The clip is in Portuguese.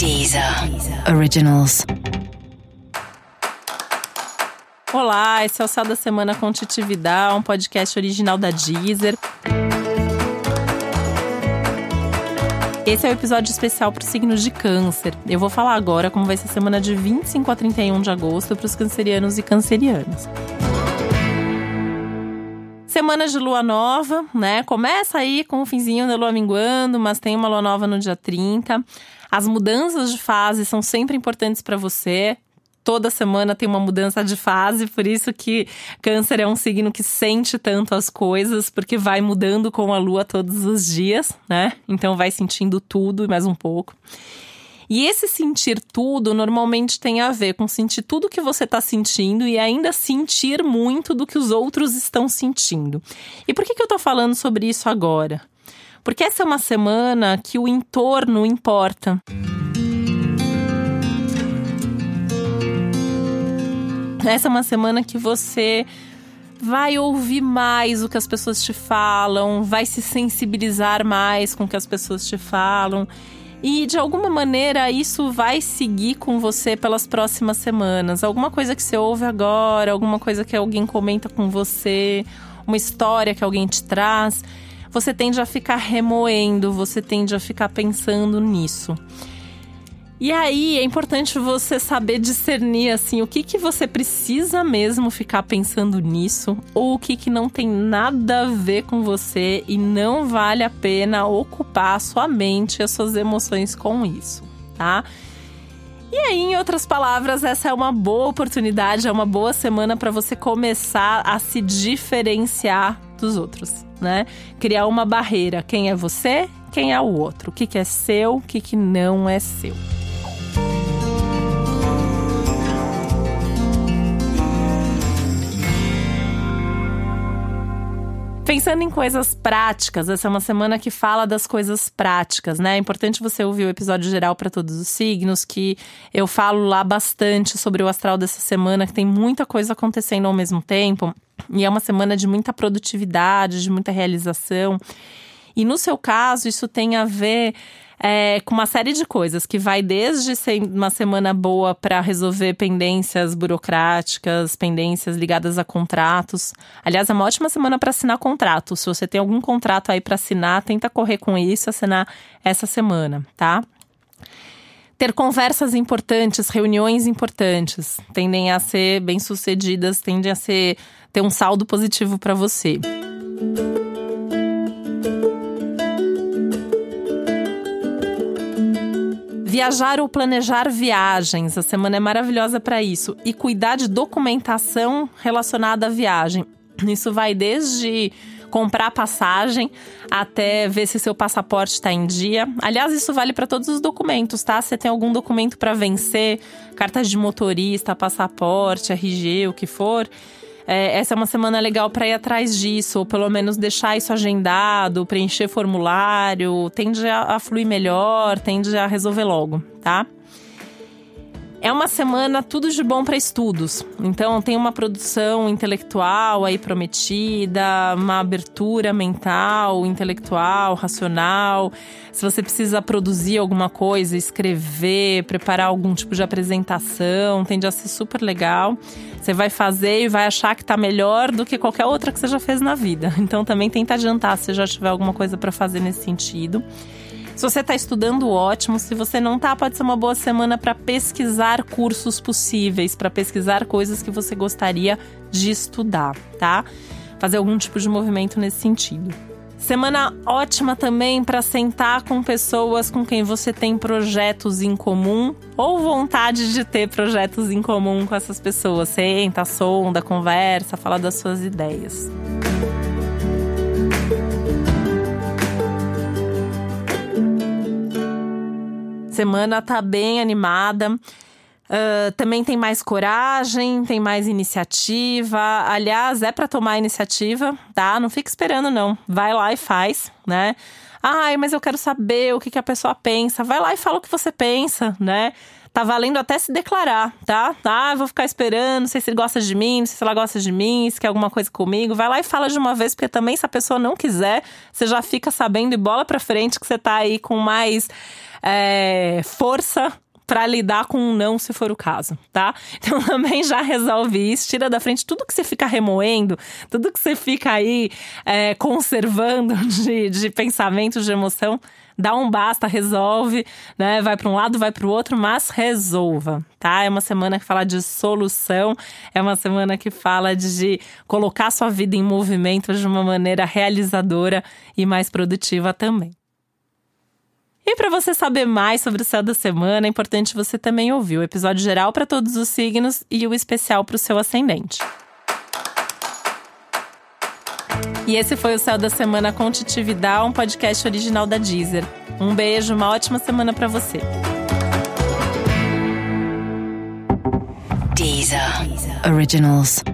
Deezer Originals. Olá, esse é o Céu da Semana com Titi Vidal, um podcast original da Deezer. Esse é o episódio especial para os signos de câncer. Eu vou falar agora como vai ser a semana de 25 a 31 de agosto para os cancerianos e cancerianas. Semana de lua nova, né? Começa aí com o finzinho da lua minguando, mas tem uma lua nova no dia 30. As mudanças de fase são sempre importantes para você. Toda semana tem uma mudança de fase, por isso que Câncer é um signo que sente tanto as coisas, porque vai mudando com a lua todos os dias, né? Então vai sentindo tudo e mais um pouco. E esse sentir tudo normalmente tem a ver com sentir tudo que você está sentindo e ainda sentir muito do que os outros estão sentindo. E por que, que eu estou falando sobre isso agora? Porque essa é uma semana que o entorno importa. Essa é uma semana que você vai ouvir mais o que as pessoas te falam, vai se sensibilizar mais com o que as pessoas te falam. E de alguma maneira isso vai seguir com você pelas próximas semanas. Alguma coisa que você ouve agora, alguma coisa que alguém comenta com você, uma história que alguém te traz, você tende a ficar remoendo, você tende a ficar pensando nisso. E aí é importante você saber discernir assim o que que você precisa mesmo ficar pensando nisso ou o que que não tem nada a ver com você e não vale a pena ocupar a sua mente as suas emoções com isso, tá? E aí, em outras palavras, essa é uma boa oportunidade, é uma boa semana para você começar a se diferenciar dos outros, né? Criar uma barreira. Quem é você? Quem é o outro? O que, que é seu? O que, que não é seu? Pensando em coisas práticas, essa é uma semana que fala das coisas práticas, né? É importante você ouvir o episódio geral para todos os signos, que eu falo lá bastante sobre o astral dessa semana, que tem muita coisa acontecendo ao mesmo tempo. E é uma semana de muita produtividade, de muita realização. E no seu caso, isso tem a ver é, com uma série de coisas, que vai desde ser uma semana boa para resolver pendências burocráticas, pendências ligadas a contratos. Aliás, é uma ótima semana para assinar contrato. Se você tem algum contrato aí para assinar, tenta correr com isso, assinar essa semana, tá? ter conversas importantes, reuniões importantes, tendem a ser bem-sucedidas, tendem a ser ter um saldo positivo para você. Viajar ou planejar viagens. A semana é maravilhosa para isso. E cuidar de documentação relacionada à viagem. Isso vai desde comprar passagem até ver se seu passaporte está em dia. Aliás, isso vale para todos os documentos, tá? Você tem algum documento para vencer, cartas de motorista, passaporte, RG, o que for é, essa é uma semana legal para ir atrás disso, ou pelo menos deixar isso agendado, preencher formulário, tende a, a fluir melhor, tende a resolver logo, tá? É uma semana tudo de bom para estudos. Então tem uma produção intelectual aí prometida, uma abertura mental, intelectual, racional. Se você precisa produzir alguma coisa, escrever, preparar algum tipo de apresentação, tende a ser super legal. Você vai fazer e vai achar que está melhor do que qualquer outra que você já fez na vida. Então também tenta adiantar se já tiver alguma coisa para fazer nesse sentido. Se você está estudando, ótimo. Se você não está, pode ser uma boa semana para pesquisar cursos possíveis, para pesquisar coisas que você gostaria de estudar, tá? Fazer algum tipo de movimento nesse sentido. Semana ótima também para sentar com pessoas com quem você tem projetos em comum ou vontade de ter projetos em comum com essas pessoas. Senta, sonda, conversa, fala das suas ideias. Semana tá bem animada. Uh, também tem mais coragem, tem mais iniciativa. Aliás, é para tomar iniciativa, tá? Não fica esperando, não. Vai lá e faz, né? Ai, mas eu quero saber o que, que a pessoa pensa. Vai lá e fala o que você pensa, né? Tá valendo até se declarar, tá? Ah, vou ficar esperando, não sei se ele gosta de mim, não sei se ela gosta de mim, se quer alguma coisa comigo. Vai lá e fala de uma vez, porque também se a pessoa não quiser, você já fica sabendo e bola pra frente que você tá aí com mais é, força para lidar com um não, se for o caso, tá? Então também já resolve isso, tira da frente tudo que você fica remoendo, tudo que você fica aí é, conservando de, de pensamento, de emoção, dá um basta, resolve, né? Vai para um lado, vai para o outro, mas resolva, tá? É uma semana que fala de solução, é uma semana que fala de colocar sua vida em movimento de uma maneira realizadora e mais produtiva também. E para você saber mais sobre o céu da semana, é importante você também ouvir o episódio geral para todos os signos e o especial para o seu ascendente. E esse foi o Céu da Semana com Titividade, um podcast original da Deezer. Um beijo, uma ótima semana para você. Deezer. Deezer. Originals.